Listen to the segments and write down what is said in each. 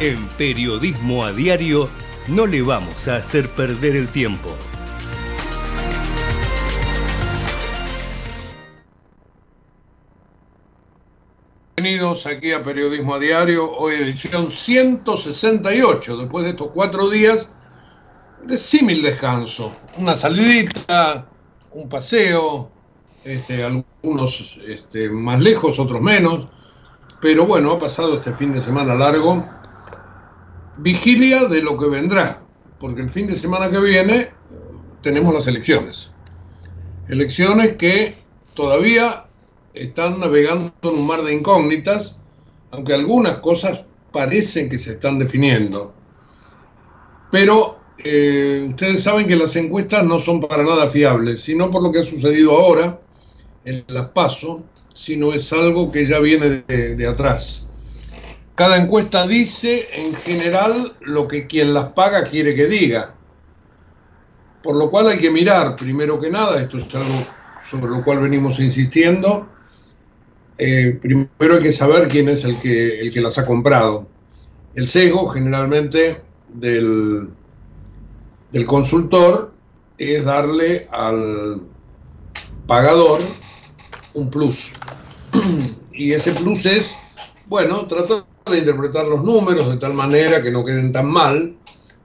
En Periodismo a Diario no le vamos a hacer perder el tiempo. Bienvenidos aquí a Periodismo a Diario, hoy edición 168, después de estos cuatro días de símil descanso. Una salidita, un paseo, este, algunos este, más lejos, otros menos, pero bueno, ha pasado este fin de semana largo. Vigilia de lo que vendrá, porque el fin de semana que viene tenemos las elecciones. Elecciones que todavía están navegando en un mar de incógnitas, aunque algunas cosas parecen que se están definiendo. Pero eh, ustedes saben que las encuestas no son para nada fiables, sino por lo que ha sucedido ahora en las PASO, sino es algo que ya viene de atrás. Cada encuesta dice en general lo que quien las paga quiere que diga. Por lo cual hay que mirar, primero que nada, esto es algo sobre lo cual venimos insistiendo, eh, primero hay que saber quién es el que, el que las ha comprado. El sesgo generalmente del, del consultor es darle al pagador un plus. Y ese plus es, bueno, tratar de interpretar los números de tal manera que no queden tan mal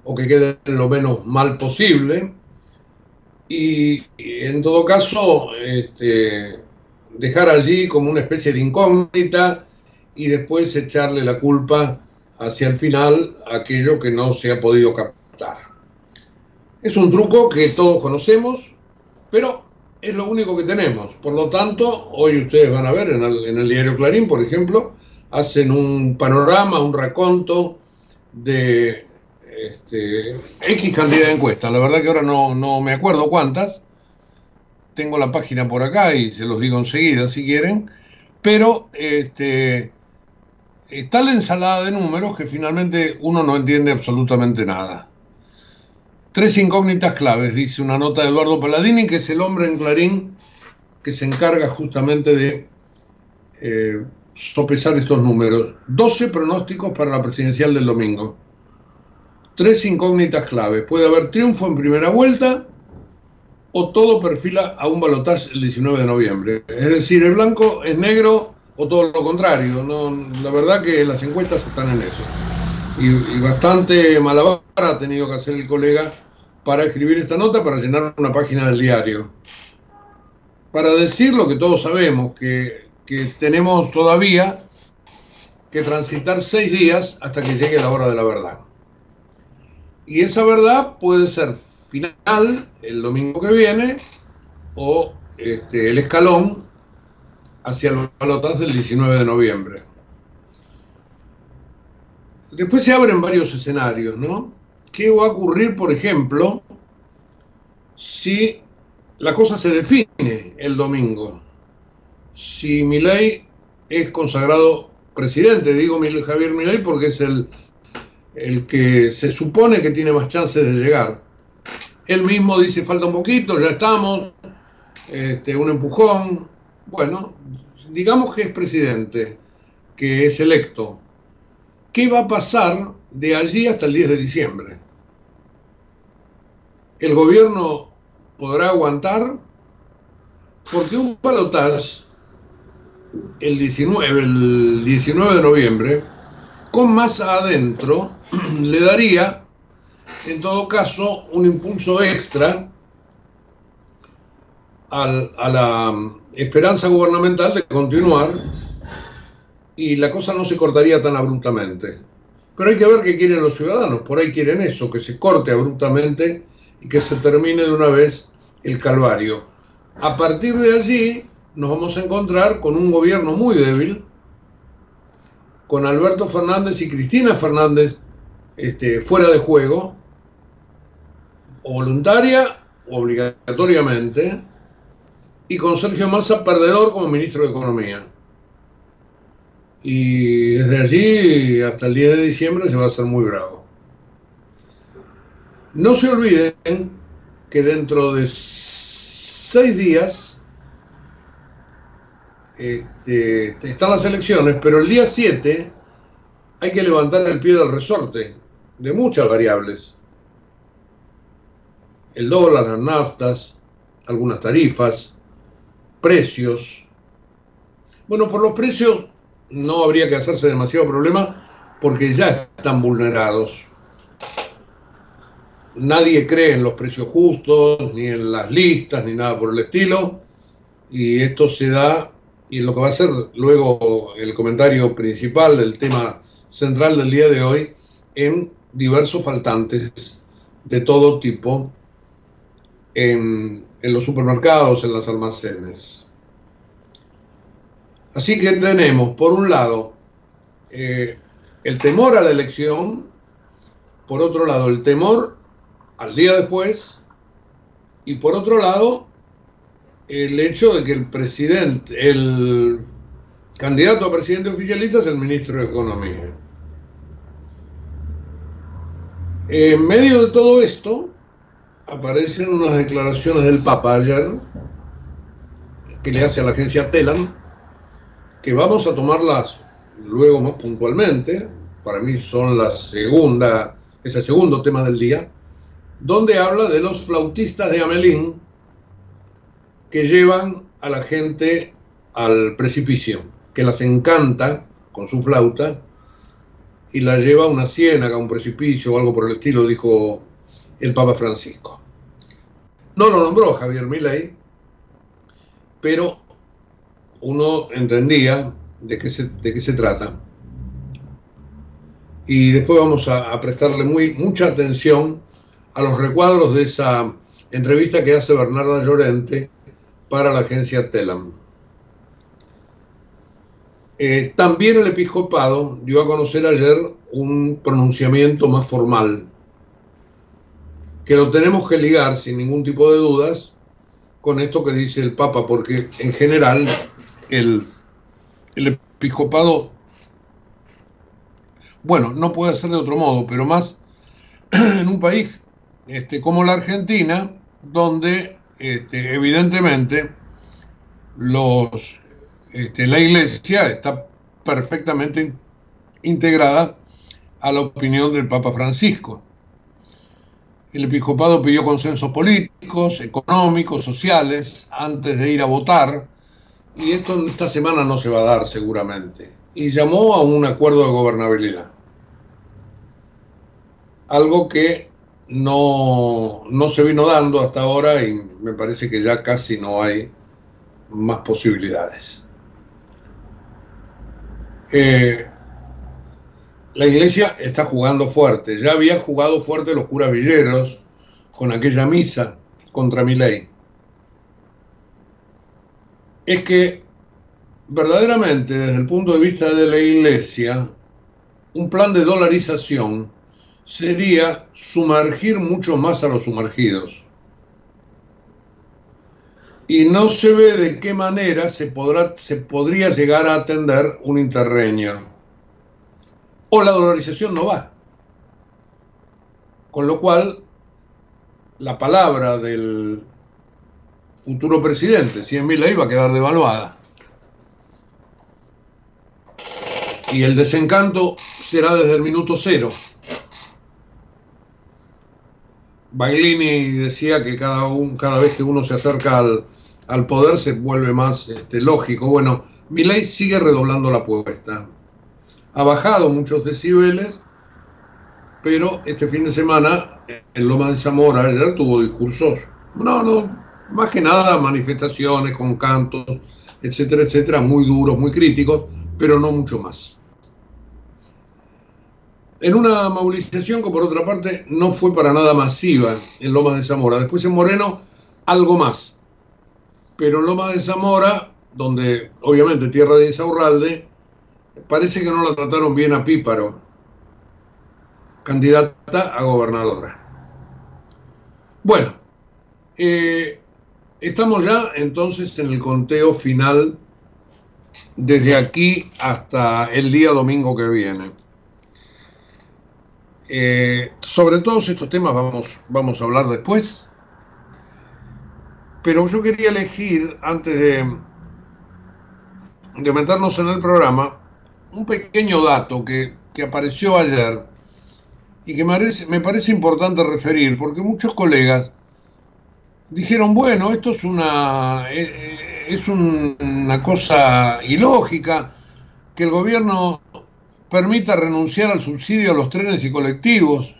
o que queden lo menos mal posible. Y, en todo caso, este, dejar allí como una especie de incógnita y después echarle la culpa hacia el final a aquello que no se ha podido captar. Es un truco que todos conocemos, pero es lo único que tenemos. Por lo tanto, hoy ustedes van a ver en el, en el diario Clarín, por ejemplo, hacen un panorama, un raconto de este, X cantidad de encuestas. La verdad que ahora no, no me acuerdo cuántas, tengo la página por acá y se los digo enseguida si quieren, pero este, está la ensalada de números que finalmente uno no entiende absolutamente nada. Tres incógnitas claves, dice una nota de Eduardo Paladini, que es el hombre en Clarín que se encarga justamente de eh, sopesar estos números. 12 pronósticos para la presidencial del domingo. Tres incógnitas claves. Puede haber triunfo en primera vuelta, o todo perfila a un balotaje el 19 de noviembre. Es decir, el blanco es negro o todo lo contrario. No, la verdad que las encuestas están en eso. Y, y, bastante malabar ha tenido que hacer el colega para escribir esta nota, para llenar una página del diario. Para decir lo que todos sabemos, que, que tenemos todavía que transitar seis días hasta que llegue la hora de la verdad. Y esa verdad puede ser final el domingo que viene o este, el escalón hacia los balotas del 19 de noviembre. Después se abren varios escenarios, ¿no? ¿Qué va a ocurrir, por ejemplo, si la cosa se define el domingo? Si Milei es consagrado presidente, digo Javier Milei porque es el, el que se supone que tiene más chances de llegar. Él mismo dice, falta un poquito, ya estamos, este, un empujón. Bueno, digamos que es presidente, que es electo. ¿Qué va a pasar de allí hasta el 10 de diciembre? ¿El gobierno podrá aguantar? Porque un palotage el 19, el 19 de noviembre, con más adentro, le daría, en todo caso, un impulso extra a la um, esperanza gubernamental de continuar y la cosa no se cortaría tan abruptamente. Pero hay que ver qué quieren los ciudadanos. Por ahí quieren eso, que se corte abruptamente y que se termine de una vez el calvario. A partir de allí nos vamos a encontrar con un gobierno muy débil, con Alberto Fernández y Cristina Fernández este, fuera de juego, o voluntaria o obligatoriamente, y con Sergio Massa perdedor como ministro de Economía. Y desde allí hasta el 10 de diciembre se va a hacer muy bravo. No se olviden que dentro de seis días este, están las elecciones, pero el día 7 hay que levantar el pie del resorte de muchas variables. El dólar, las naftas, algunas tarifas, precios. Bueno, por los precios no habría que hacerse demasiado problema porque ya están vulnerados. Nadie cree en los precios justos, ni en las listas, ni nada por el estilo. Y esto se da y lo que va a ser luego el comentario principal del tema central del día de hoy, en diversos faltantes de todo tipo en, los supermercados, en los almacenes. Así que tenemos, por un lado, eh, el temor a la elección, por otro lado, el temor al día después, y por otro lado, el hecho de que el presidente, el candidato a presidente oficialista es el ministro de Economía. En medio de todo esto, aparecen unas declaraciones del Papa ayer, que le hace a la agencia Telam, que vamos a tomarlas luego más puntualmente, para mí son la segunda, es el segundo tema del día, donde habla de los flautistas de Amelín, que llevan a la gente al precipicio, que las encanta con su flauta y la lleva a una ciénaga, a un precipicio o algo por el estilo, dijo el Papa Francisco. No lo nombró Javier Milei, pero uno entendía de qué se, de qué se trata. Y después vamos a, a prestarle muy, mucha atención a los recuadros de esa entrevista que hace Bernarda Llorente para la agencia Telam. Eh, también el episcopado dio a conocer ayer un pronunciamiento más formal, que lo tenemos que ligar sin ningún tipo de dudas con esto que dice el Papa, porque en general el, el episcopado, bueno, no puede ser de otro modo, pero más en un país este, como la Argentina, donde este, evidentemente este, la iglesia está perfectamente integrada a la opinión del Papa Francisco. El episcopado pidió consensos políticos, económicos, sociales, antes de ir a votar, y esto esta semana no se va a dar seguramente, y llamó a un acuerdo de gobernabilidad. Algo que no, no se vino dando hasta ahora y me parece que ya casi no hay más posibilidades. Eh, la iglesia está jugando fuerte, ya había jugado fuerte los curas villeros con aquella misa contra mi ley. Es que verdaderamente desde el punto de vista de la iglesia, un plan de dolarización sería sumergir mucho más a los sumergidos. Y no se ve de qué manera se, podrá, se podría llegar a atender un interreño. O la dolarización no va. Con lo cual, la palabra del futuro presidente, si en Milei, va a quedar devaluada. Y el desencanto será desde el minuto cero. Baglini decía que cada, un, cada vez que uno se acerca al, poder se vuelve más este, lógico. Bueno, Milei sigue redoblando la apuesta. Ha bajado muchos decibeles, pero este fin de semana en Loma de Zamora ayer tuvo discursos, no, no, más que nada manifestaciones con cantos, etcétera, etcétera, muy duros, muy críticos, pero no mucho más. En una movilización que por otra parte no fue para nada masiva en Loma de Zamora. Después en Moreno, algo más. Pero en Loma de Zamora, donde obviamente tierra de Insaurralde, parece que no la trataron bien a Píparo, candidata a gobernadora. Bueno, eh, estamos ya entonces en el conteo final desde aquí hasta el día domingo que viene. Eh, sobre todos estos temas vamos, vamos a hablar después, pero yo quería elegir, antes de, de meternos en el programa, un pequeño dato que, que apareció ayer y que me parece, me parece importante referir, porque muchos colegas dijeron, bueno, esto es una, eh, eh, es una cosa ilógica, que el gobierno permita renunciar al subsidio a los trenes y colectivos.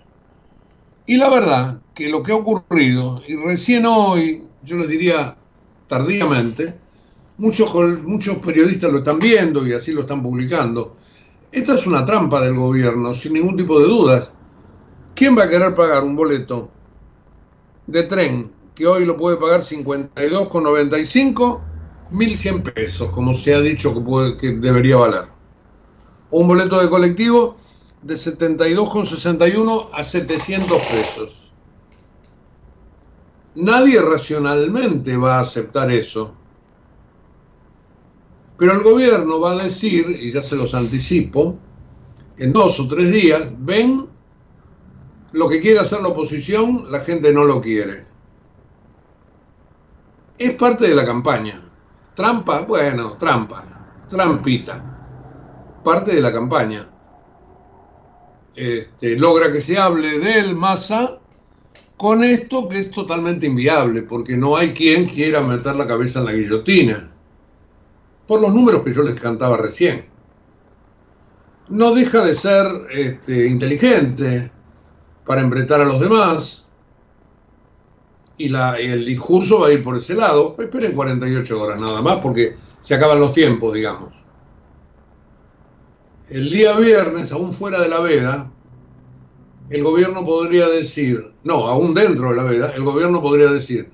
Y la verdad que lo que ha ocurrido, y recién hoy, yo les diría tardíamente, muchos, muchos periodistas lo están viendo y así lo están publicando, esta es una trampa del gobierno, sin ningún tipo de dudas. ¿Quién va a querer pagar un boleto de tren que hoy lo puede pagar 52,95? 1.100 pesos, como se ha dicho que, puede, que debería valer un boleto de colectivo de 72,61 a 700 pesos. Nadie racionalmente va a aceptar eso. Pero el gobierno va a decir, y ya se los anticipo, en dos o tres días, ven, lo que quiere hacer la oposición, la gente no lo quiere. Es parte de la campaña. Trampa, bueno, trampa, trampita parte de la campaña. Este, logra que se hable del Massa con esto que es totalmente inviable, porque no hay quien quiera meter la cabeza en la guillotina, por los números que yo les cantaba recién. No deja de ser este, inteligente para embretar a los demás, y, la, el discurso va a ir por ese lado. Esperen 48 horas nada más, porque se acaban los tiempos, digamos el día viernes, aún fuera de la veda, el gobierno podría decir, no, aún dentro de la veda, el gobierno podría decir,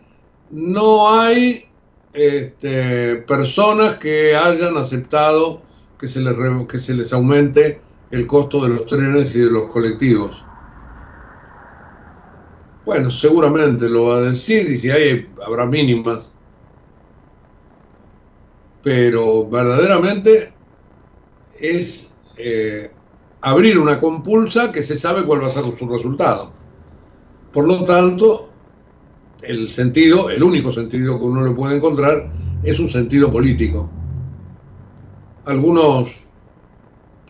no hay este, personas que hayan aceptado que se, les, que se les aumente el costo de los trenes y de los colectivos. Bueno, seguramente lo va a decir y si hay, habrá mínimas. Pero verdaderamente es eh, abrir una compulsa que se sabe cuál va a ser su resultado. Por lo tanto, el sentido, el único sentido que uno le puede encontrar es un sentido político. Algunos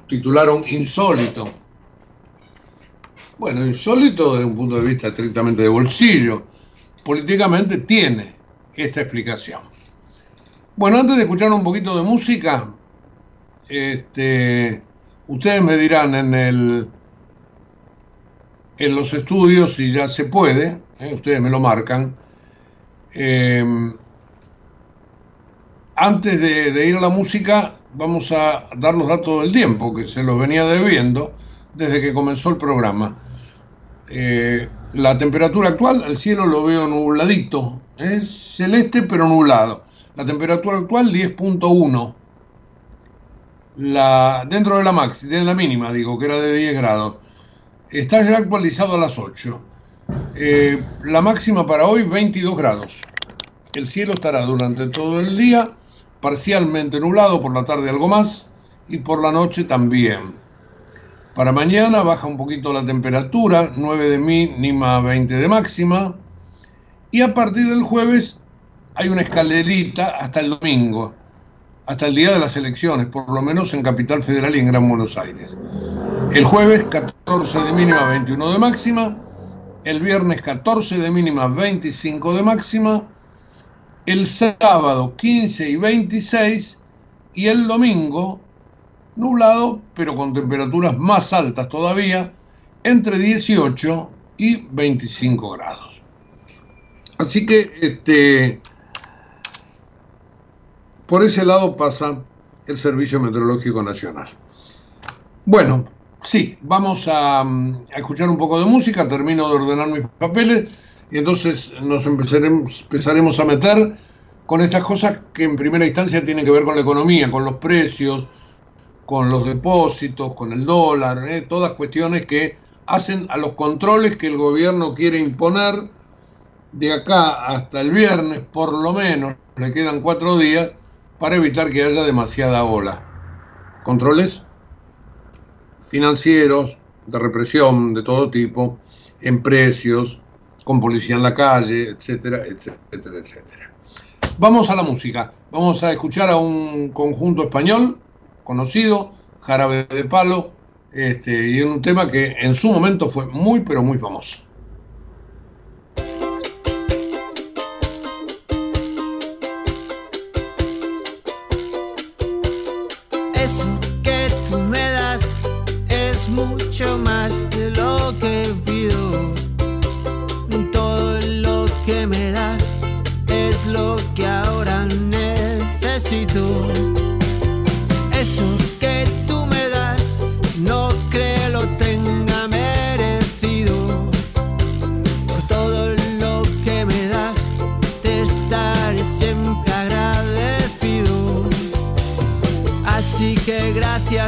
titularon insólito. Bueno, insólito desde un punto de vista estrictamente de bolsillo. Políticamente tiene esta explicación. Bueno, antes de escuchar un poquito de música, este, Ustedes me dirán en el en los estudios si ya se puede, ¿eh? ustedes me lo marcan. Eh, antes de, ir a la música, vamos a dar los datos del tiempo, que se los venía debiendo desde que comenzó el programa. Eh, la temperatura actual, el cielo lo veo nubladito, es celeste pero nublado. La temperatura actual 10.1 la, dentro de la maxi, de la mínima, digo, que era de 10 grados, está ya actualizado a las 8. Eh, la máxima para hoy 22 grados. El cielo estará durante todo el día parcialmente nublado, por la tarde algo más y por la noche también. Para mañana baja un poquito la temperatura, 9 de mínima, 20 de máxima. Y a partir del jueves hay una escalerita hasta el domingo, hasta el día de las elecciones, por lo menos en Capital Federal y en Gran Buenos Aires. El jueves 14 de mínima, 21 de máxima. El viernes 14 de mínima, 25 de máxima. El sábado 15 y 26. Y el domingo nublado, pero con temperaturas más altas todavía, entre 18 y 25 grados. Así que este, por ese lado pasa el Servicio Meteorológico Nacional. Bueno, sí, vamos a, a, escuchar un poco de música, termino de ordenar mis papeles y entonces nos empezaremos, empezaremos a meter con estas cosas que en primera instancia tienen que ver con la economía, con los precios, con los depósitos, con el dólar, ¿eh? todas cuestiones que hacen a los controles que el gobierno quiere imponer de acá hasta el viernes, por lo menos, le quedan cuatro días, para evitar que haya demasiada ola. Controles financieros, de represión de todo tipo, en precios, con policía en la calle, etcétera, etcétera, etcétera. Vamos a la música. Vamos a escuchar a un conjunto español conocido, Jarabe de Palo, este, y en un tema que en su momento fue muy, pero muy famoso.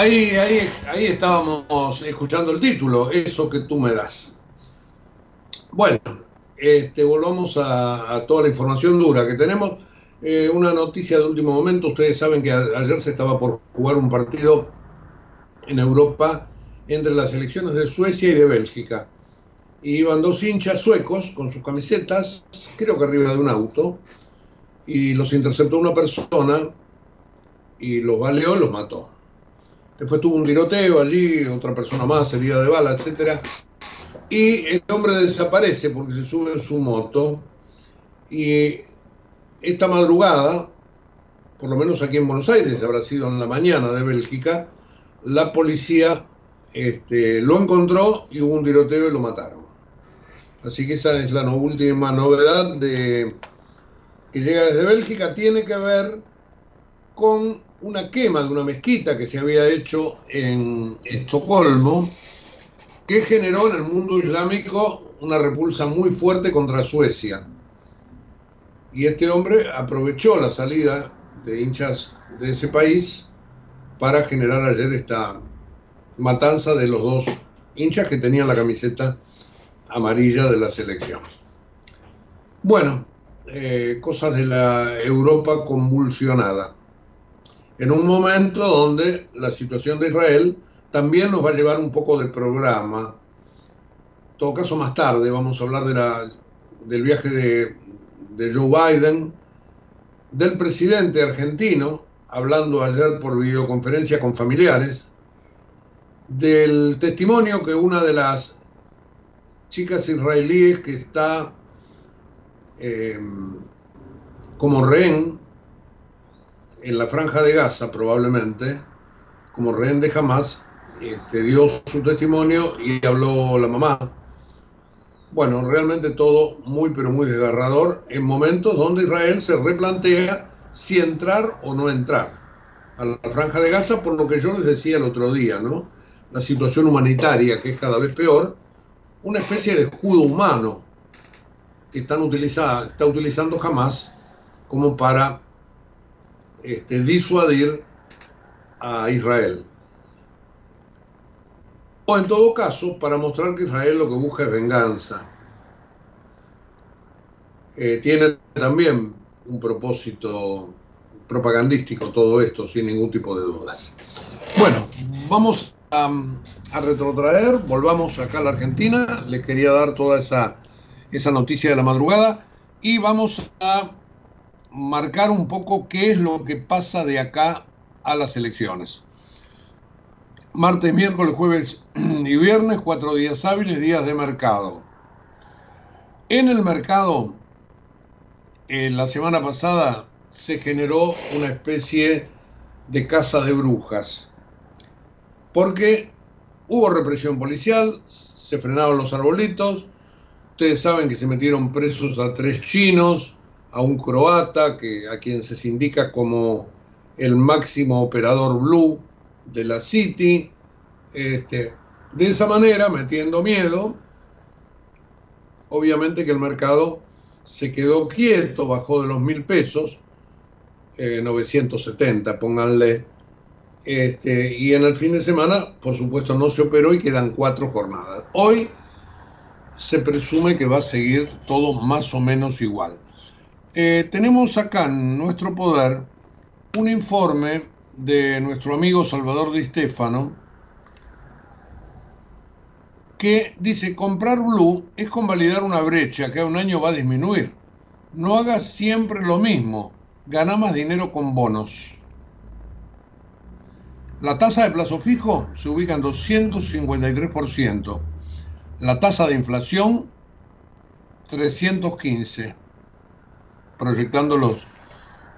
Ahí, ahí, ahí estábamos escuchando el título, Eso que tú me das. Bueno, este, volvamos a, toda la información dura que tenemos. Eh, una noticia de último momento, ustedes saben que ayer se estaba por jugar un partido en Europa entre las selecciones de Suecia y de Bélgica. Y iban dos hinchas suecos con sus camisetas, creo que arriba de un auto, y los interceptó una persona y los baleó los mató. Después tuvo un tiroteo allí, otra persona más herida de bala, etcétera. Y el hombre desaparece porque se sube en su moto. Y esta madrugada, por lo menos aquí en Buenos Aires, habrá sido en la mañana de Bélgica, la policía este, lo encontró y hubo un tiroteo y lo mataron. Así que esa es la última novedad de, que llega desde Bélgica. Tiene que ver con una quema de una mezquita que se había hecho en Estocolmo, que generó en el mundo islámico una repulsa muy fuerte contra Suecia. Y este hombre aprovechó la salida de hinchas de ese país para generar ayer esta matanza de los dos hinchas que tenían la camiseta amarilla de la selección. Bueno, eh, cosas de la Europa convulsionada. En un momento donde la situación de Israel también nos va a llevar un poco del programa. En todo caso, más tarde vamos a hablar de la, del viaje de, de Joe Biden, del presidente argentino, hablando ayer por videoconferencia con familiares, del testimonio que una de las chicas israelíes que está eh, como rehén en la franja de Gaza probablemente, como rehén de Hamas, este, dio su testimonio y habló la mamá. Bueno, realmente todo muy pero muy desgarrador en momentos donde Israel se replantea si entrar o no entrar a la franja de Gaza, por lo que yo les decía el otro día, ¿no? La situación humanitaria que es cada vez peor, una especie de escudo humano que están utiliza, está utilizando Hamas como para este, disuadir a Israel. O en todo caso, para mostrar que Israel lo que busca es venganza. Eh, tiene también un propósito propagandístico todo esto, sin ningún tipo de dudas. Bueno, vamos a, a retrotraer, volvamos acá a la Argentina, les quería dar toda esa, esa noticia de la madrugada y vamos a marcar un poco qué es lo que pasa de acá a las elecciones. Martes, miércoles, jueves y viernes, cuatro días hábiles, días de mercado. En el mercado, eh, la semana pasada se generó una especie de casa de brujas, porque hubo represión policial, se frenaron los arbolitos, ustedes saben que se metieron presos a tres chinos, a un croata que, a quien se indica como el máximo operador blue de la City. Este, de esa manera, metiendo miedo, obviamente que el mercado se quedó quieto, bajó de los mil pesos, eh, 970, pónganle. Este, y en el fin de semana, por supuesto, no se operó y quedan cuatro jornadas. Hoy se presume que va a seguir todo más o menos igual. Eh, tenemos acá en nuestro poder un informe de nuestro amigo Salvador Di Stefano que dice comprar blue es convalidar una brecha que a un año va a disminuir. No hagas siempre lo mismo, gana más dinero con bonos. La tasa de plazo fijo se ubica en 253%. La tasa de inflación 315 proyectando los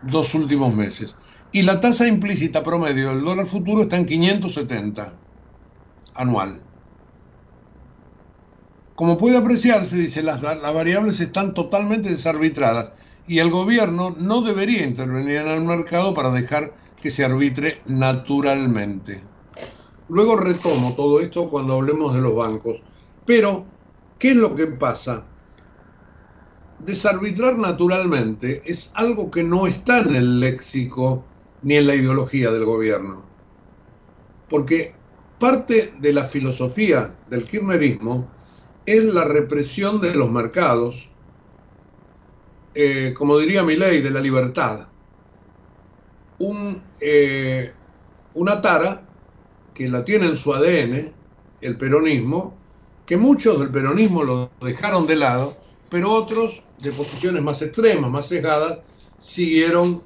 dos últimos meses. Y la tasa implícita promedio del dólar futuro está en 570 anual. Como puede apreciarse, dice, las, las variables están totalmente desarbitradas y el gobierno no debería intervenir en el mercado para dejar que se arbitre naturalmente. Luego retomo todo esto cuando hablemos de los bancos. Pero, ¿qué es lo que pasa? Desarbitrar naturalmente es algo que no está en el léxico ni en la ideología del gobierno. Porque parte de la filosofía del kirchnerismo es la represión de los mercados, eh, como diría mi ley, de la libertad. Eh, una tara que la tiene en su ADN, el peronismo, que muchos del peronismo lo dejaron de lado, pero otros de posiciones más extremas, más cegadas, siguieron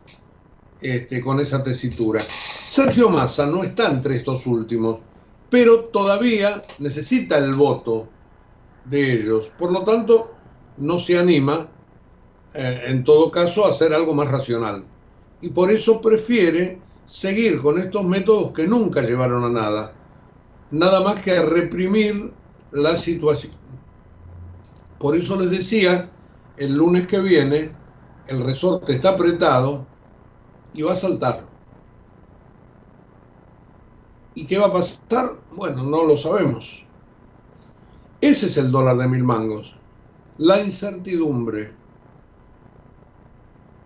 este, con esa tesitura. Sergio Massa no está entre estos últimos, pero todavía necesita el voto de ellos. Por lo tanto, no se anima, eh, en todo caso, a hacer algo más racional. Y por eso prefiere seguir con estos métodos que nunca llevaron a nada. Nada más que a reprimir la situación. Por eso les decía, el lunes que viene, el resorte está apretado y va a saltar. ¿Y qué va a pasar? Bueno, no lo sabemos. Ese es el dólar de mil mangos. La incertidumbre.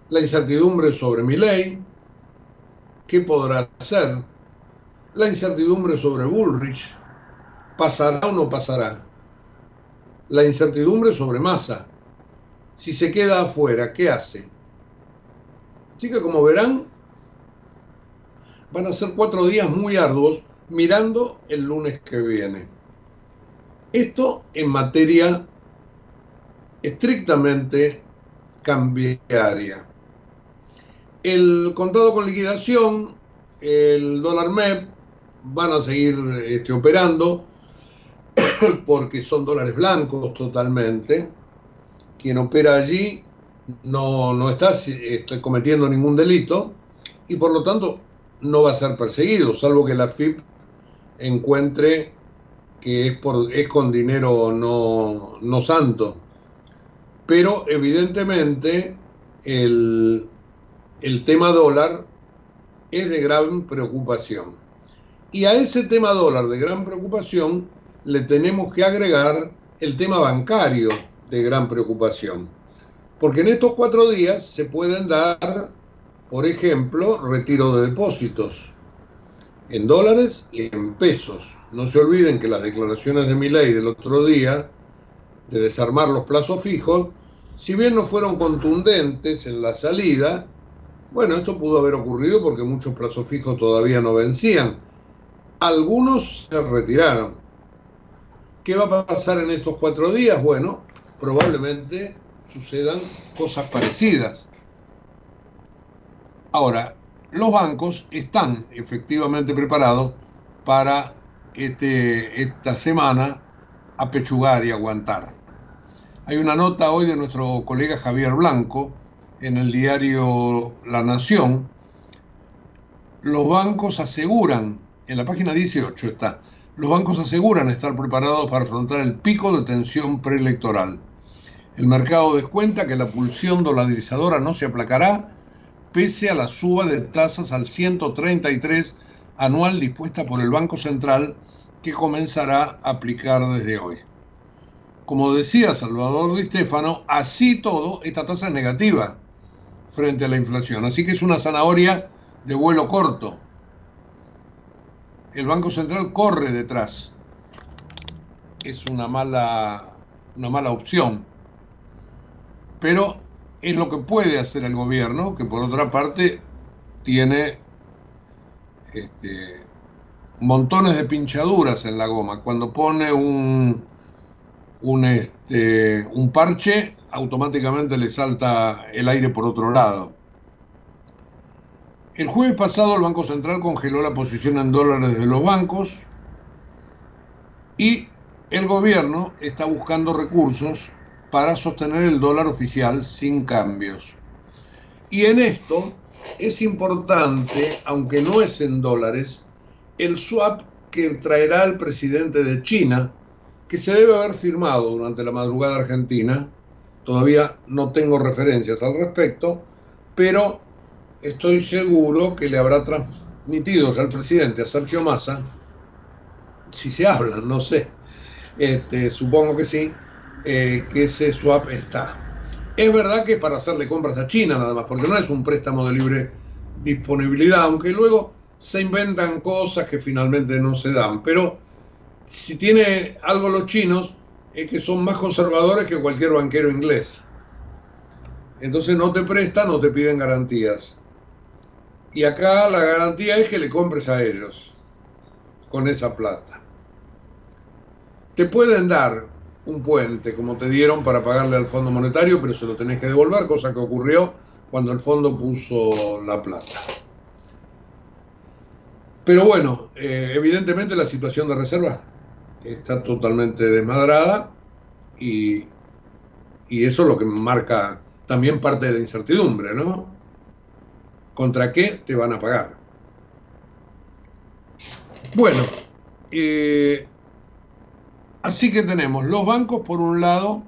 La incertidumbre sobre mi ley. ¿Qué podrá hacer? La incertidumbre sobre Bullrich. ¿Pasará o no pasará? La incertidumbre sobre Massa. Si se queda afuera, ¿qué hace? Así que como verán, van a ser cuatro días muy arduos mirando el lunes que viene. Esto en materia estrictamente cambiaria. El contado con liquidación, el dólar MEP, van a seguir este, operando porque son dólares blancos totalmente. Quien opera allí no, no está este, cometiendo ningún delito y por lo tanto no va a ser perseguido, salvo que la FIP encuentre que es, por, es con dinero no, no santo. Pero evidentemente el, el tema dólar es de gran preocupación. Y a ese tema dólar de gran preocupación le tenemos que agregar el tema bancario de gran preocupación. Porque en estos cuatro días se pueden dar, por ejemplo, retiro de depósitos en dólares y en pesos. No se olviden que las declaraciones de mi ley del otro día de desarmar los plazos fijos, si bien no fueron contundentes en la salida, bueno, esto pudo haber ocurrido porque muchos plazos fijos todavía no vencían. Algunos se retiraron. ¿Qué va a pasar en estos cuatro días? Bueno, probablemente sucedan cosas parecidas. Ahora, los bancos están efectivamente preparados para este, esta semana apechugar y aguantar. Hay una nota hoy de nuestro colega Javier Blanco en el diario La Nación. Los bancos aseguran, en la página 18 está, los bancos aseguran estar preparados para afrontar el pico de tensión preelectoral. El mercado descuenta que la pulsión dolarizadora no se aplacará pese a la suba de tasas al 133 anual dispuesta por el Banco Central que comenzará a aplicar desde hoy. Como decía Salvador Di Stefano, así todo, esta tasa es negativa frente a la inflación, así que es una zanahoria de vuelo corto. El Banco Central corre detrás. Es una mala, una mala opción. Pero es lo que puede hacer el gobierno, que por otra parte tiene este, montones de pinchaduras en la goma. Cuando pone un, un, este, un parche, automáticamente le salta el aire por otro lado. El jueves pasado el Banco Central congeló la posición en dólares de los bancos y el gobierno está buscando recursos para sostener el dólar oficial sin cambios. Y en esto es importante, aunque no es en dólares, el swap que traerá el presidente de China, que se debe haber firmado durante la madrugada argentina. Todavía no tengo referencias al respecto, pero estoy seguro que le habrá transmitido al presidente, a Sergio Massa, si se hablan, no sé, este, supongo que sí, eh, que ese swap está. Es verdad que para hacerle compras a China nada más, porque no es un préstamo de libre disponibilidad, aunque luego se inventan cosas que finalmente no se dan. Pero si tiene algo los chinos, es que son más conservadores que cualquier banquero inglés. Entonces no te prestan, no te piden garantías. Y acá la garantía es que le compres a ellos con esa plata. Te pueden dar un puente, como te dieron para pagarle al Fondo Monetario, pero se lo tenés que devolver, cosa que ocurrió cuando el fondo puso la plata. Pero bueno, eh, evidentemente la situación de reserva está totalmente desmadrada y, y eso es lo que marca también parte de incertidumbre, ¿no? ¿Contra qué te van a pagar? Bueno, eh, así que tenemos los bancos por un lado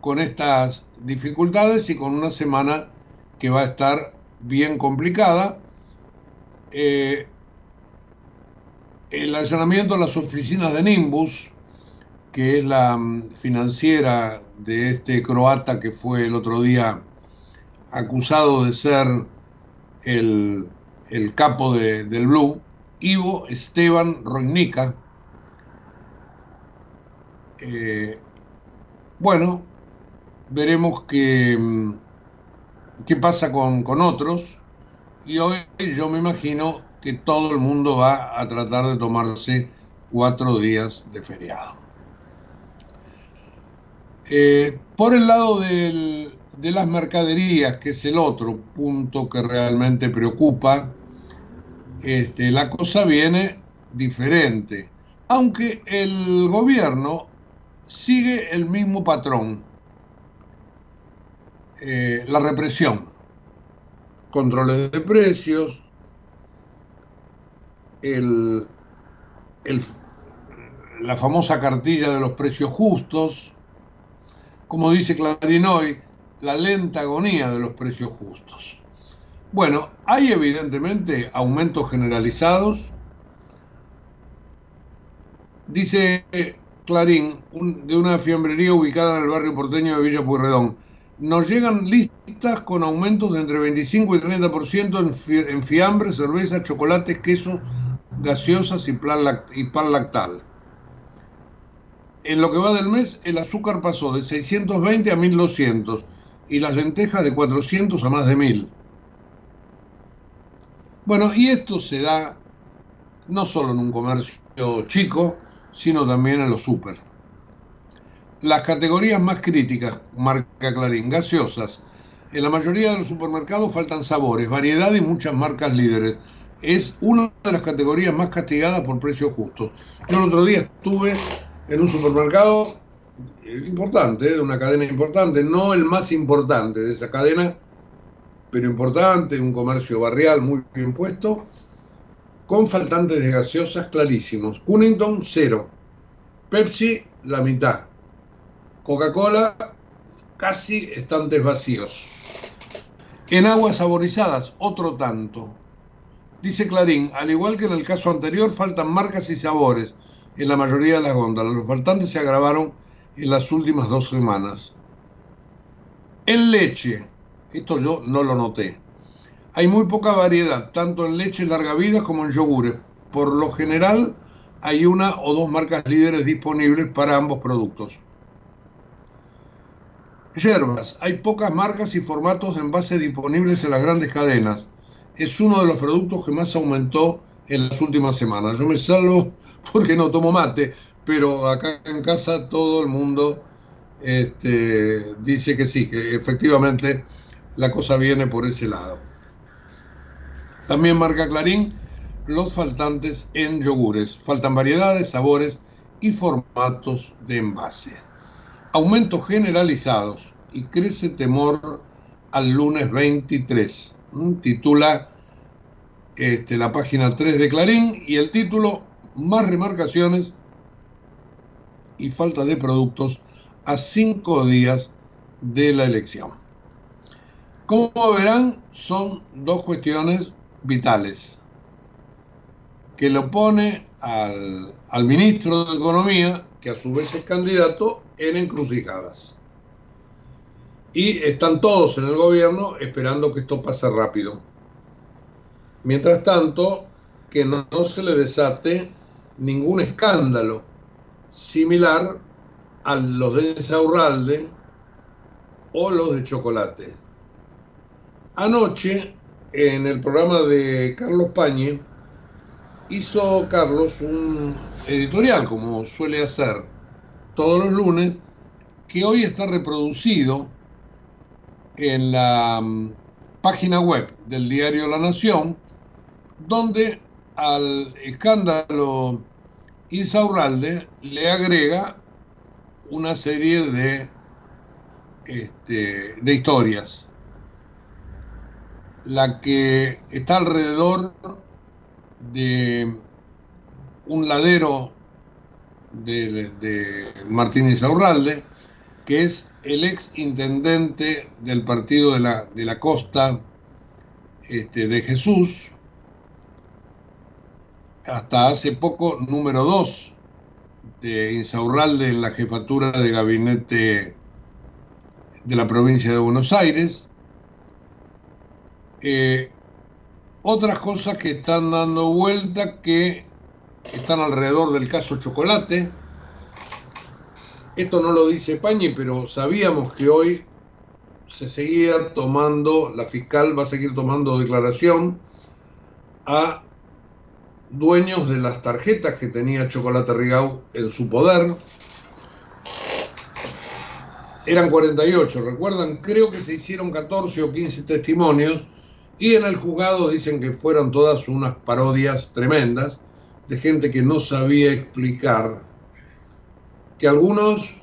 con estas dificultades y con una semana que va a estar bien complicada. Eh, el allanamiento a las oficinas de Nimbus, que es la mm, financiera de este croata que fue el otro día acusado de ser el, el capo de, del Blue, Ivo Esteban Roinica. Eh, bueno, veremos qué, mm, qué pasa con, con otros. Y hoy yo me imagino que todo el mundo va a tratar de tomarse cuatro días de feriado. Eh, por el lado del, de las mercaderías, que es el otro punto que realmente preocupa, este, la cosa viene diferente, aunque el gobierno sigue el mismo patrón, eh, la represión, controles de precios, el, el, la famosa cartilla de los precios justos, como dice Clarín hoy, la lenta agonía de los precios justos. Bueno, hay evidentemente aumentos generalizados. Dice Clarín, un, de una fiambrería ubicada en el barrio porteño de Villa Pueyrredón, nos llegan listas con aumentos de entre 25 y 30% en, en fiambre, cerveza, chocolates, queso, gaseosas y, y pan lactal. En lo que va del mes, el azúcar pasó de 620 a 1200 y las lentejas de 400 a más de 1000. Bueno, y esto se da no solo en un comercio chico, sino también en los super. Las categorías más críticas, marca Clarín, gaseosas. En la mayoría de los supermercados faltan sabores, variedad y muchas marcas líderes. Es una de las categorías más castigadas por precios justos. Yo el otro día estuve en un supermercado importante, de una cadena importante, no el más importante de esa cadena, pero importante, un comercio barrial muy bien puesto, con faltantes de gaseosas clarísimos. Cunnington, cero. Pepsi, la mitad. Coca-Cola, casi estantes vacíos. En aguas saborizadas, otro tanto. Dice Clarín, al igual que en el caso anterior, faltan marcas y sabores en la mayoría de las góndolas. Los faltantes se agravaron en las últimas dos semanas. En leche, esto yo no lo noté. Hay muy poca variedad, tanto en leche larga vida como en yogures. Por lo general, hay una o dos marcas líderes disponibles para ambos productos. Yerbas, hay pocas marcas y formatos de envase disponibles en las grandes cadenas. Es uno de los productos que más aumentó en las últimas semanas. Yo me salvo porque no tomo mate, pero acá en casa todo el mundo este, dice que sí, que efectivamente la cosa viene por ese lado. También marca Clarín los faltantes en yogures. Faltan variedades, sabores y formatos de envase. Aumentos generalizados y crece temor al lunes 23. Titula este, la página 3 de Clarín y el título Más remarcaciones y falta de productos a cinco días de la elección. Como verán, son dos cuestiones vitales que lo pone al, al, ministro de Economía, que a su vez es candidato, en encrucijadas. Y están todos en el gobierno esperando que esto pase rápido. Mientras tanto, que no, no se le desate ningún escándalo similar a los de Insaurralde o los de Chocolate. Anoche, en el programa de Carlos Pañe, hizo Carlos un editorial, como suele hacer todos los lunes, que hoy está reproducido en la mm, página web del diario La Nación, donde al escándalo Insaurralde le agrega una serie de, este, de historias. La que está alrededor de un ladero de, de Martín Insaurralde, que es el ex intendente del partido de la, de la costa este, de Jesús, hasta hace poco número 2 de Insaurralde en la jefatura de gabinete de la provincia de Buenos Aires. Eh, otras cosas que están dando vuelta que están alrededor del caso Chocolate. Esto no lo dice Pañi, pero sabíamos que hoy se seguía tomando, la fiscal va a seguir tomando declaración a dueños de las tarjetas que tenía Chocolate Rigau en su poder. Eran 48, recuerdan, creo que se hicieron 14 o 15 testimonios y en el juzgado dicen que fueron todas unas parodias tremendas de gente que no sabía explicar que a algunos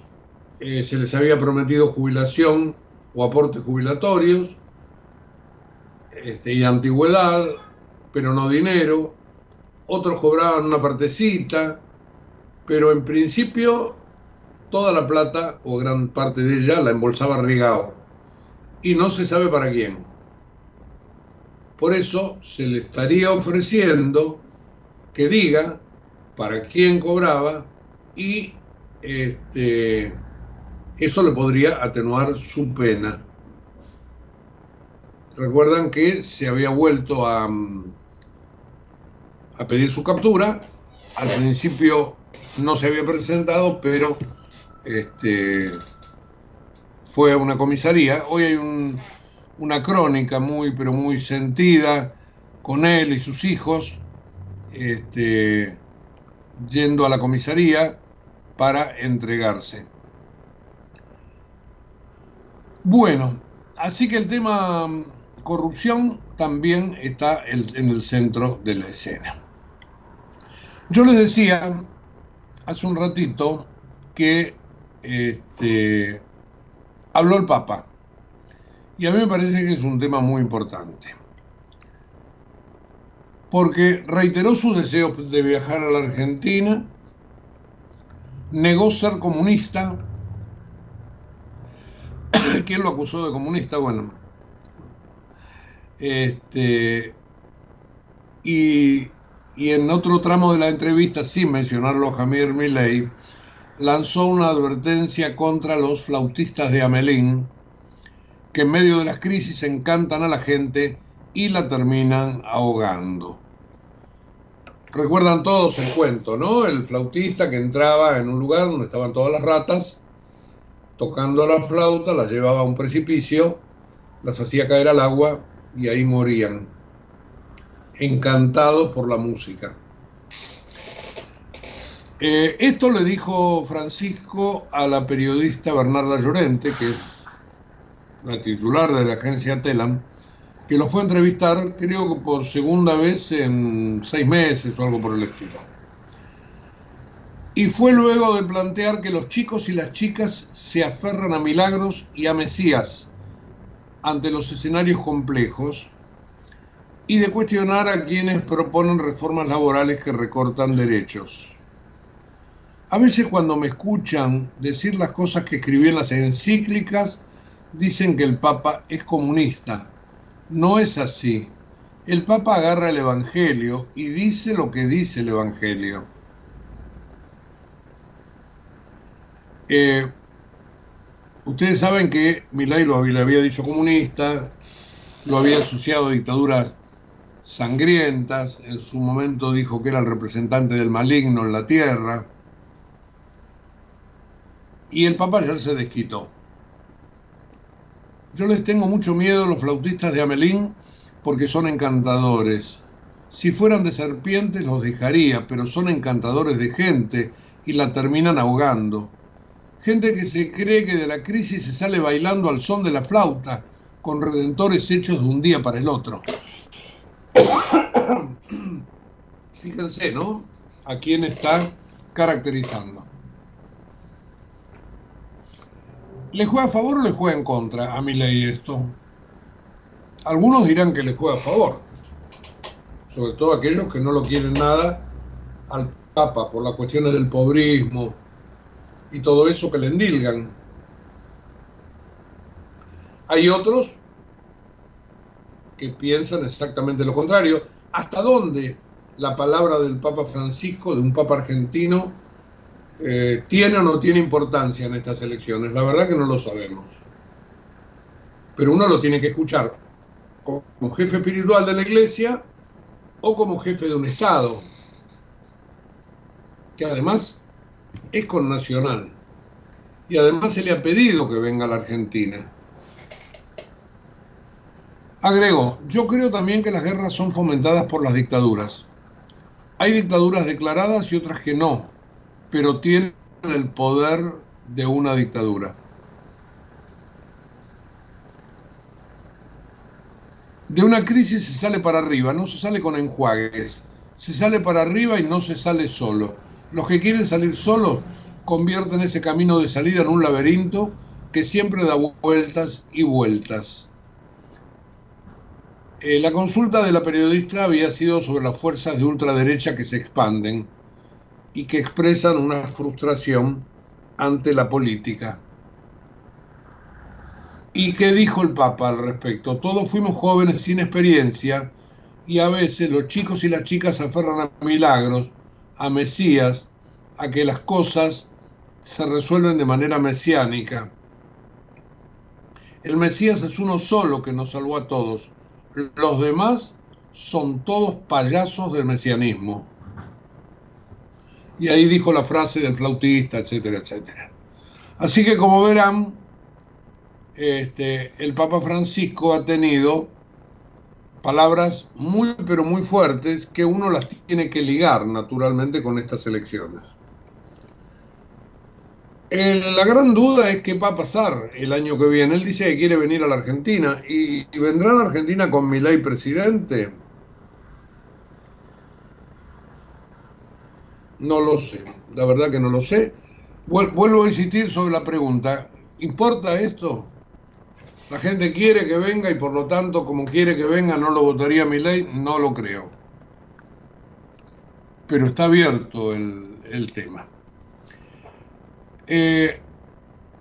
eh, se les había prometido jubilación o aportes jubilatorios este, y antigüedad, pero no dinero, otros cobraban una partecita, pero en principio toda la plata o gran parte de ella la embolsaba Rigao y no se sabe para quién. Por eso se le estaría ofreciendo que diga para quién cobraba y este, eso le podría atenuar su pena. Recuerdan que se había vuelto a, a pedir su captura. Al principio no se había presentado, pero este, fue a una comisaría. Hoy hay un, una crónica muy, pero muy sentida con él y sus hijos, este, yendo a la comisaría para entregarse. Bueno, así que el tema corrupción también está en el centro de la escena. Yo les decía hace un ratito que este, habló el Papa y a mí me parece que es un tema muy importante porque reiteró su deseo de viajar a la Argentina, negó ser comunista. ¿Quién lo acusó de comunista? Bueno, este, y, y en otro tramo de la entrevista, sin mencionarlo a Javier Milei, lanzó una advertencia contra los flautistas de Amelín, que en medio de las crisis encantan a la gente y la terminan ahogando. Recuerdan todos el cuento, ¿no? El flautista que entraba en un lugar donde estaban todas las ratas, tocando la flauta, las llevaba a un precipicio, las hacía caer al agua y ahí morían, encantados por la música. Eh, esto le dijo Francisco a la periodista Bernarda Llorente, que es la titular de la agencia Telam, que lo fue a entrevistar, creo que por segunda vez en seis meses o algo por el estilo. Y fue luego de plantear que los chicos y las chicas se aferran a milagros y a Mesías ante los escenarios complejos y de cuestionar a quienes proponen reformas laborales que recortan derechos. A veces cuando me escuchan decir las cosas que escribí en las encíclicas, dicen que el Papa es comunista. No es así. El Papa agarra el Evangelio y dice lo que dice el Evangelio. Eh, ustedes saben que Milay lo había, había dicho comunista, lo había asociado a dictaduras sangrientas, en su momento dijo que era el representante del maligno en la tierra, y el Papa ya se desquitó. Yo les tengo mucho miedo a los flautistas de Amelín porque son encantadores. Si fueran de serpientes los dejaría, pero son encantadores de gente y la terminan ahogando. Gente que se cree que de la crisis se sale bailando al son de la flauta, con redentores hechos de un día para el otro. Fíjense, ¿no? A quién está caracterizando. ¿Le juega a favor o le juega en contra a mi ley esto? Algunos dirán que le juega a favor, sobre todo aquellos que no lo quieren nada al Papa por las cuestiones del pobrismo y todo eso que le endilgan. Hay otros que piensan exactamente lo contrario. ¿Hasta dónde la palabra del Papa Francisco, de un Papa argentino, eh, tiene o no tiene importancia en estas elecciones? La verdad que no lo sabemos. Pero uno lo tiene que escuchar como jefe espiritual de la iglesia o como jefe de un Estado, que además es connacional. Y además se le ha pedido que venga a la Argentina. Agrego, yo creo también que las guerras son fomentadas por las dictaduras. Hay dictaduras declaradas y otras que no, pero tienen el poder de una dictadura. De una crisis se sale para arriba, no se sale con enjuagues, se sale para arriba y no se sale solo. Los que quieren salir solos convierten ese camino de salida en un laberinto que siempre da vueltas y vueltas. Eh, la consulta de la periodista había sido sobre las fuerzas de ultraderecha que se expanden y que expresan una frustración ante la política. ¿Y qué dijo el Papa al respecto? Todos fuimos jóvenes sin experiencia y a veces los chicos y las chicas se aferran a milagros, a Mesías, a que las cosas se resuelven de manera mesiánica. El Mesías es uno solo que nos salvó a todos. Los demás son todos payasos del mesianismo. Y ahí dijo la frase del flautista, etcétera, etcétera. Así que como verán, este, el Papa Francisco ha tenido palabras muy, pero muy fuertes que uno las tiene que ligar naturalmente con estas elecciones. La gran duda es qué va a pasar el año que viene. Él dice que quiere venir a la Argentina y, vendrá a la Argentina con Milei presidente. No lo sé, la verdad que no lo sé. Vuelvo a insistir sobre la pregunta, ¿importa esto? La gente quiere que venga y por lo tanto, como quiere que venga, no lo votaría mi ley, no lo creo. Pero está abierto el tema. Eh,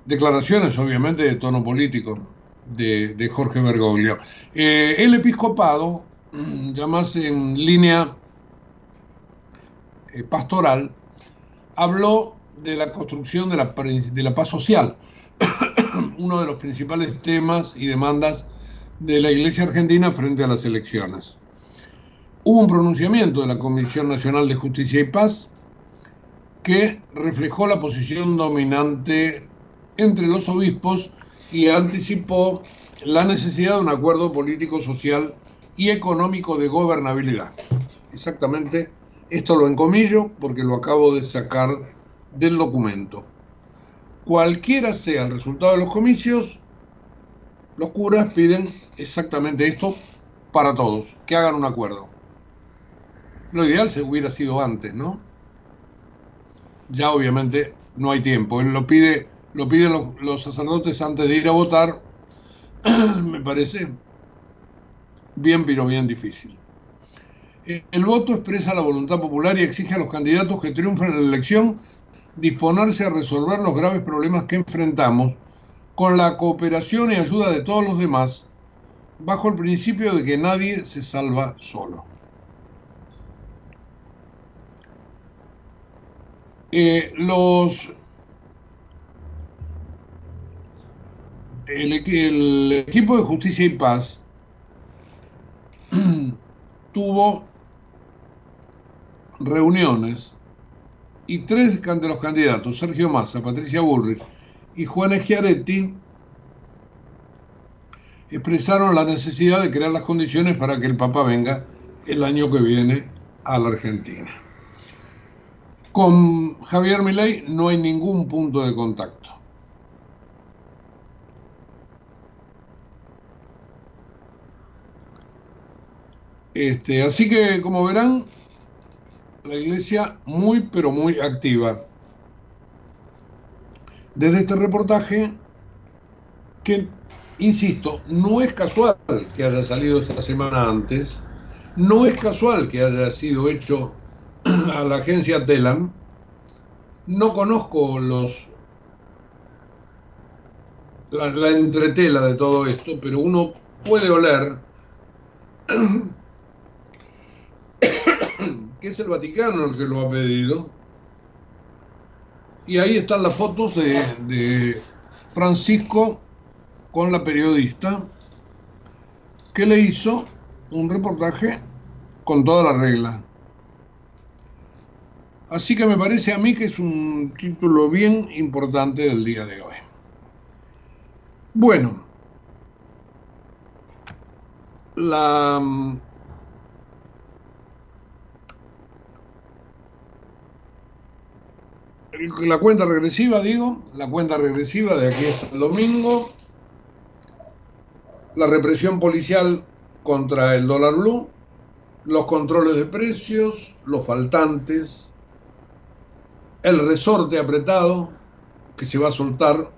declaraciones, obviamente, de tono político de, Jorge Bergoglio. Eh, el episcopado, ya más en línea eh, pastoral, habló de la construcción de la, de la paz social uno de los principales temas y demandas de la Iglesia Argentina frente a las elecciones. Hubo un pronunciamiento de la Comisión Nacional de Justicia y Paz que reflejó la posición dominante entre los obispos y anticipó la necesidad de un acuerdo político, social y económico de gobernabilidad. Exactamente, esto lo encomillo porque lo acabo de sacar del documento cualquiera sea el resultado de los comicios, los curas piden exactamente esto para todos, que hagan un acuerdo. Lo ideal se hubiera sido antes, ¿no? Ya obviamente no hay tiempo. Él lo pide, lo piden los, los sacerdotes antes de ir a votar. Me parece bien, pero bien difícil. El voto expresa la voluntad popular y exige a los candidatos que triunfen en la elección disponerse a resolver los graves problemas que enfrentamos con la cooperación y ayuda de todos los demás, bajo el principio de que nadie se salva solo. Eh, los el, equipo de justicia y paz tuvo reuniones y tres de los candidatos, Sergio Massa, Patricia Bullrich y Juan Schiaretti, expresaron la necesidad de crear las condiciones para que el Papa venga el año que viene a la Argentina. Con Javier Milei no hay ningún punto de contacto. Este, así que, como verán, la iglesia muy, pero muy activa. Desde este reportaje, que, insisto, no es casual que haya salido esta semana antes, no es casual que haya sido hecho a la agencia Telam, no conozco los la, la entretela de todo esto, pero uno puede oler que es el Vaticano el que lo ha pedido. Y ahí están las fotos de, de Francisco con la periodista que le hizo un reportaje con toda la regla. Así que me parece a mí que es un título bien importante del día de hoy. Bueno, la la cuenta regresiva, digo, la cuenta regresiva de aquí hasta el domingo, la represión policial contra el dólar blue, los controles de precios, los faltantes, el resorte apretado que se va a soltar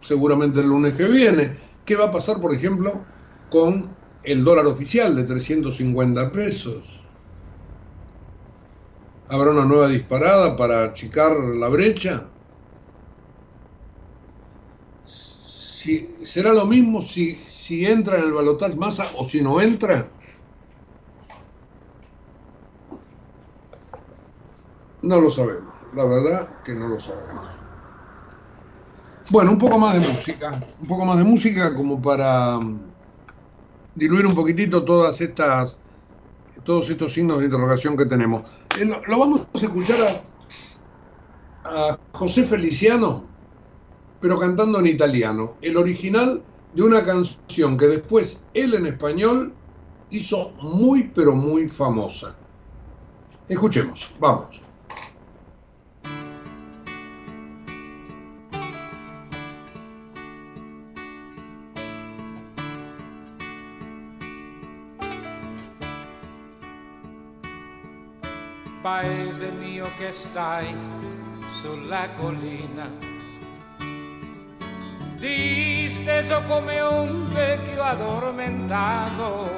seguramente el lunes que viene. ¿Qué va a pasar, por ejemplo, con el dólar oficial de 350 pesos? ¿Habrá una nueva disparada para achicar la brecha? Si, ¿Será lo mismo si, si entra en el balotaje masa o si no entra? No lo sabemos, la verdad que no lo sabemos. Bueno, un poco más de música, un poco más de música como para mm, diluir un poquitito todas estas todos estos signos de interrogación que tenemos. Eh, lo, vamos a escuchar a José Feliciano, pero cantando en italiano. El original de una canción que después él en español hizo muy, pero muy famosa. Escuchemos, vamos. Paese mio che stai sulla collina, disteso come che ho addormentato.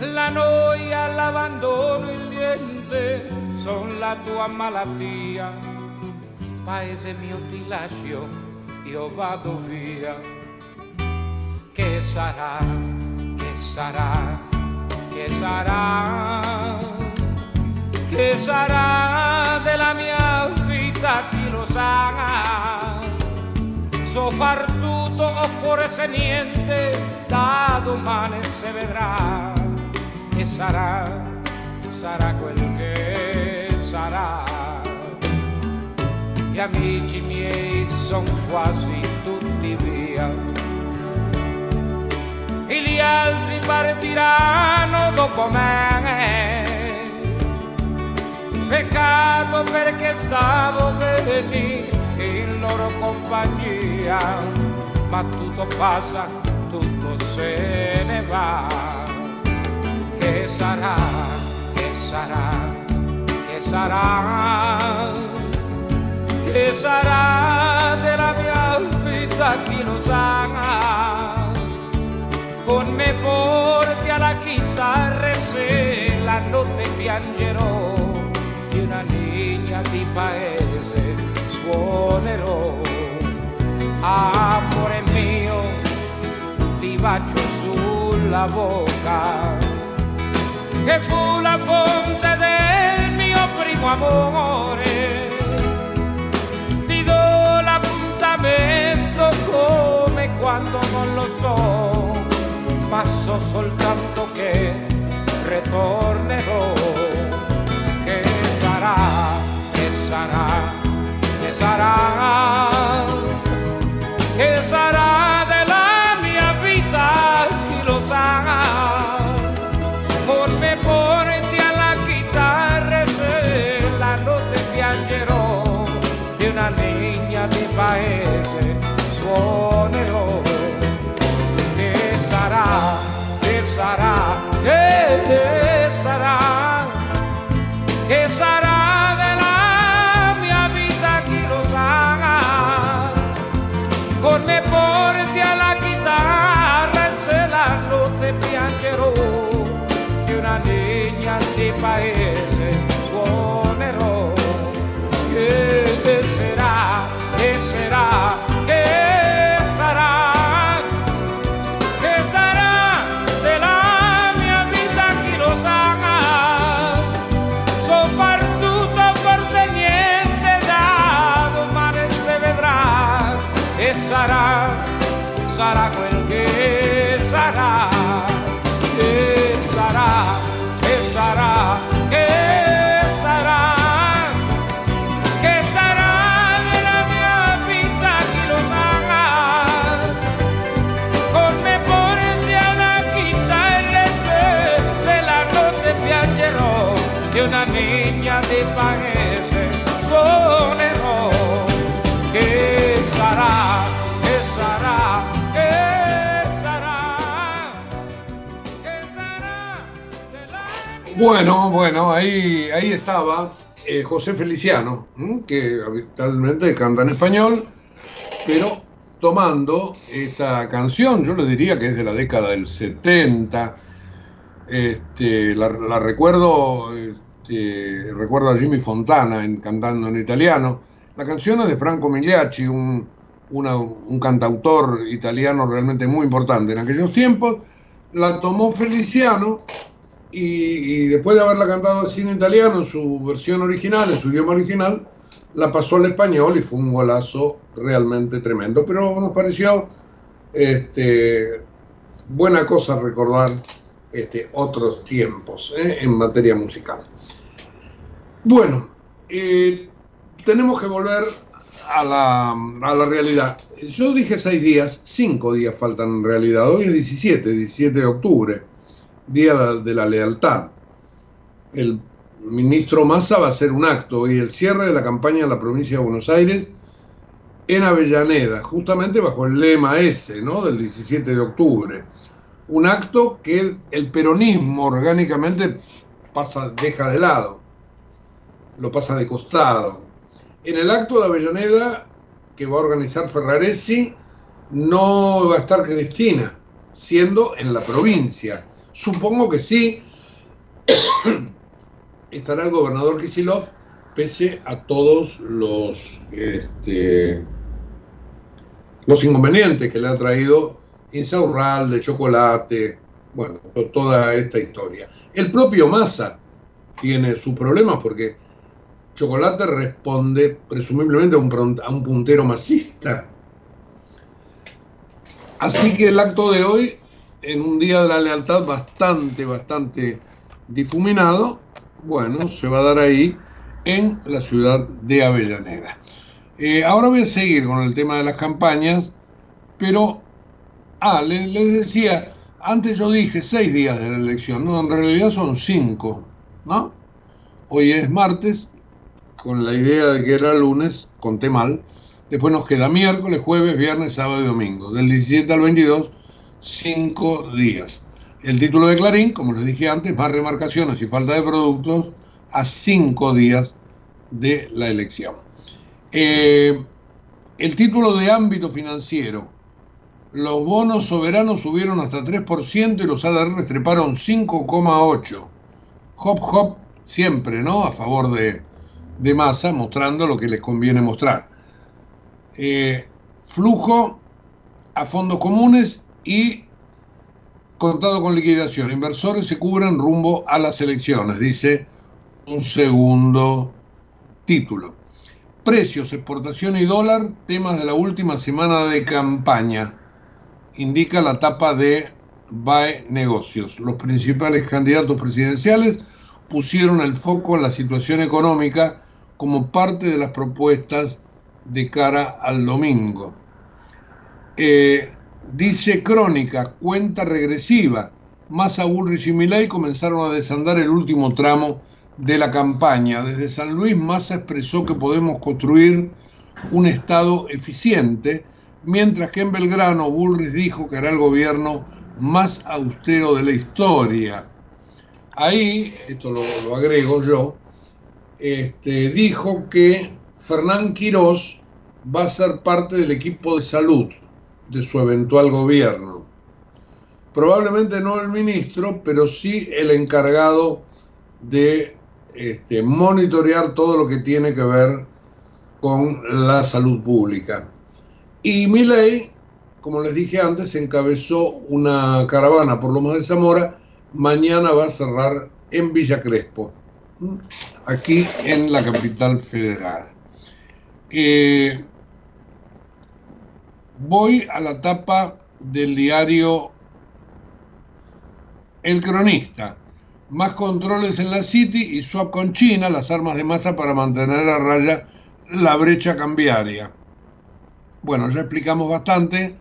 La noia, l'abbandono, il niente son la tua malattia. Paese mio ti lascio, io vado via. Che sarà, che sarà, che sarà? Che sarà della mia vita chi lo sa. So far tutto o forse niente da domani si vedrà. E sarà sarà quel che sarà. Gli amici miei sono quasi tutti via. E gli altri partiranno dopo me peccato perché stavo bene in loro compagnia, ma tutto passa, tutto se ne va. Che sarà, che sarà, che sarà, che sarà della mia vita chi lo sa. Con me porti alla chitarra e se la notte piangerò una linea di paese suonerò. Amore mio, ti bacio sulla bocca, che fu la fonte del mio primo amore. Ti do l'appuntamento come quando non lo so, ma so soltanto che retornerò. Bueno, bueno, ahí, ahí estaba eh, José Feliciano, que habitualmente canta en español, pero tomando esta canción, yo le diría que es de la década del 70, este, la, recuerdo, este, recuerdo a Jimmy Fontana cantando en italiano. La canción es de Franco Migliacci, un, un cantautor italiano realmente muy importante en aquellos tiempos. La tomó Feliciano y, después de haberla cantado en italiano, en su versión original, en su idioma original, la pasó al español y fue un golazo realmente tremendo. Pero nos pareció este, buena cosa recordar este, otros tiempos ¿eh? en materia musical. Bueno, eh, tenemos que volver a la, a la realidad. Yo dije seis días, cinco días faltan en realidad. Hoy es 17, 17 de octubre, Día de la Lealtad. El ministro Massa va a hacer un acto y el cierre de la campaña en la provincia de Buenos Aires en Avellaneda, justamente bajo el lema ese, ¿no? Del 17 de octubre. Un acto que el peronismo orgánicamente pasa, deja de lado, lo pasa de costado. En el acto de Avellaneda que va a organizar Ferraresi no va a estar Cristina, siendo en la provincia. Supongo que sí estará el gobernador Kisilov, pese a todos los, este, los inconvenientes que le ha traído Insaurral, de chocolate, bueno, to- toda esta historia. El propio Massa tiene sus problemas porque Chocolate responde presumiblemente a un puntero masista. Así que el acto de hoy, en un día de la lealtad bastante, bastante difuminado, bueno, se va a dar ahí en la ciudad de Avellaneda. Eh, ahora voy a seguir con el tema de las campañas, pero, ah, les, les decía, antes yo dije seis días de la elección, no, en realidad son cinco, ¿no? Hoy es martes, con la idea de que era lunes, conté mal. Después nos queda miércoles, jueves, viernes, sábado y domingo. Del 17 al 22, cinco días. El título de Clarín, como les dije antes, más remarcaciones y falta de productos a cinco días de la elección. Eh, el título de ámbito financiero. Los bonos soberanos subieron hasta 3% y los ADR treparon 5,8%. Hop, hop, siempre, ¿no? A favor de, de masa, mostrando lo que les conviene mostrar. Eh, flujo a fondos comunes y contado con liquidación. Inversores se cubren rumbo a las elecciones, dice un segundo título. Precios, exportación y dólar, temas de la última semana de campaña, indica la tapa de BAE Negocios. Los principales candidatos presidenciales pusieron el foco en la situación económica como parte de las propuestas de cara al domingo. Eh, dice Crónica, cuenta regresiva. Massa, Bullrich y Milei comenzaron a desandar el último tramo de la campaña. Desde San Luis, Massa expresó que podemos construir un Estado eficiente, mientras que en Belgrano, Bullrich dijo que hará el gobierno más austero de la historia. Ahí, esto lo, lo agrego yo, este, dijo que Fernán Quirós va a ser parte del equipo de salud de su eventual gobierno. Probablemente no el ministro, pero sí el encargado de este, monitorear todo lo que tiene que ver con la salud pública. Y Milei, como les dije antes, encabezó una caravana por Lomas de Zamora. Mañana va a cerrar en Villa Crespo, aquí en la capital federal. Eh, voy a la tapa del diario El Cronista. Más controles en la City y swap con China, las armas de masa para mantener a raya la brecha cambiaria. Bueno, ya explicamos bastante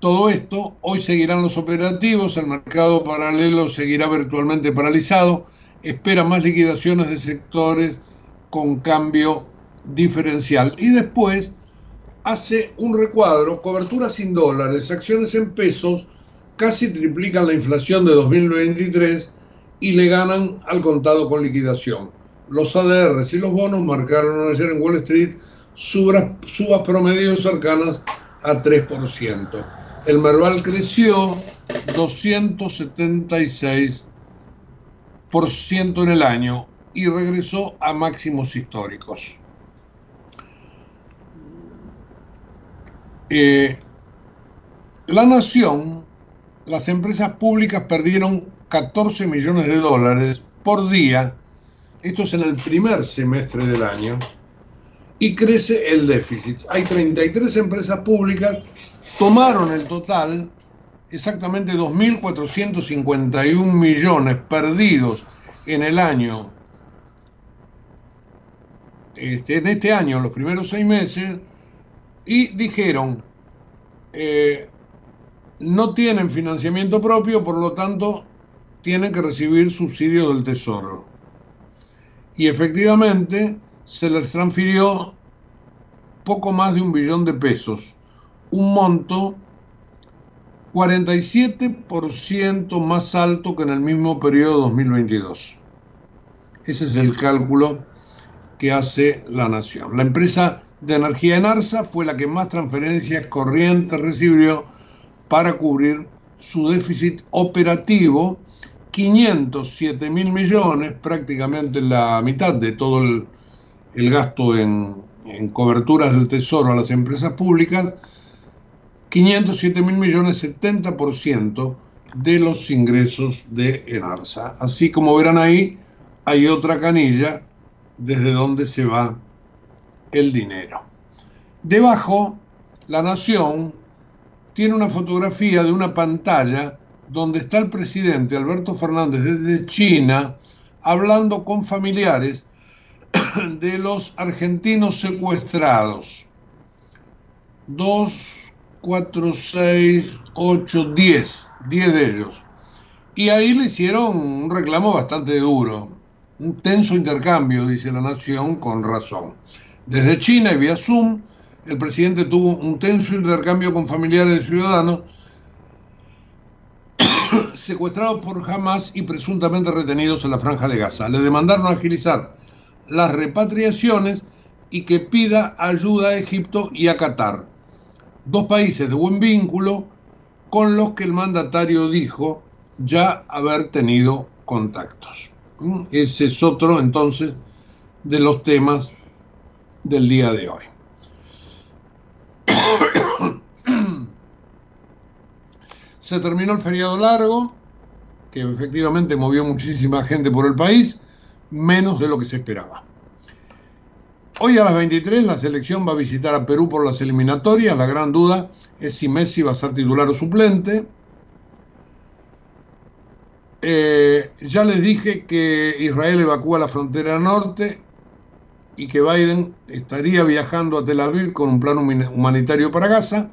todo esto. Hoy seguirán los operativos, el mercado paralelo seguirá virtualmente paralizado. Espera más liquidaciones de sectores con cambio diferencial. Y después hace un recuadro, cobertura sin dólares, acciones en pesos, casi triplican la inflación de 2023 y le ganan al contado con liquidación. Los ADRs y los bonos marcaron ayer en Wall Street subas, subas promedios cercanas a 3%. El Merval creció 276% en el año y regresó a máximos históricos. Eh, la nación, las empresas públicas perdieron 14 millones de dólares por día, esto es en el primer semestre del año, y crece el déficit. Hay 33 empresas públicas, tomaron el total, exactamente 2.451 millones perdidos en el año, este, en este año, los primeros seis meses, y dijeron, eh, no tienen financiamiento propio, por lo tanto, tienen que recibir subsidio del Tesoro. Y efectivamente se les transfirió poco más de un billón de pesos, un monto 47% más alto que en el mismo periodo 2022. Ese es el cálculo que hace la nación. La empresa de energía en Arsa fue la que más transferencias corrientes recibió para cubrir su déficit operativo, 507 mil millones, prácticamente la mitad de todo el, el gasto en, en, coberturas del Tesoro a las empresas públicas, 507 mil millones, 70% de los ingresos de Enarsa. Así como verán ahí, hay otra canilla desde donde se va el dinero. Debajo, la nación tiene una fotografía de una pantalla donde está el presidente Alberto Fernández desde China hablando con familiares de los argentinos secuestrados. 2, 4, 6, 8, 10, 10 de ellos. Y ahí le hicieron un reclamo bastante duro, un tenso intercambio, dice la Nación, con razón. Desde China y vía Zoom, el presidente tuvo un tenso intercambio con familiares de ciudadanos secuestrados por Hamas y presuntamente retenidos en la franja de Gaza. Le demandaron agilizar las repatriaciones y que pida ayuda a Egipto y a Qatar, dos países de buen vínculo con los que el mandatario dijo ya haber tenido contactos. ¿Mm? Ese es otro entonces de los temas del día de hoy. Se terminó el feriado largo, que efectivamente movió muchísima gente por el país, menos de lo que se esperaba. Hoy a las 23 la selección va a visitar a Perú por las eliminatorias. La gran duda es si Messi va a ser titular o suplente. Eh, ya les dije que Israel evacúa la frontera norte y que Biden estaría viajando a Tel Aviv con un plan humanitario para Gaza.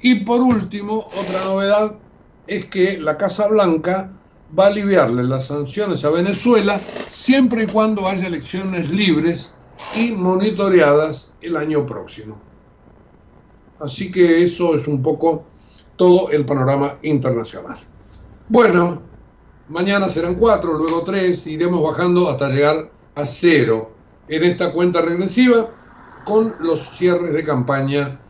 Y por último, otra novedad es que la Casa Blanca va a aliviarle las sanciones a Venezuela siempre y cuando haya elecciones libres y monitoreadas el año próximo. Así que eso es un poco todo el panorama internacional. Bueno, mañana serán cuatro, luego tres, iremos bajando hasta llegar a cero en esta cuenta regresiva con los cierres de campaña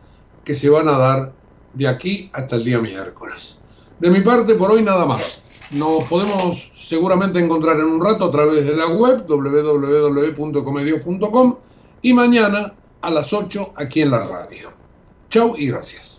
que se van a dar de aquí hasta el día miércoles. De mi parte, por hoy nada más. Nos podemos seguramente encontrar en un rato a través de la web www.comedios.com y mañana a las 8 aquí en la radio. Chau y gracias.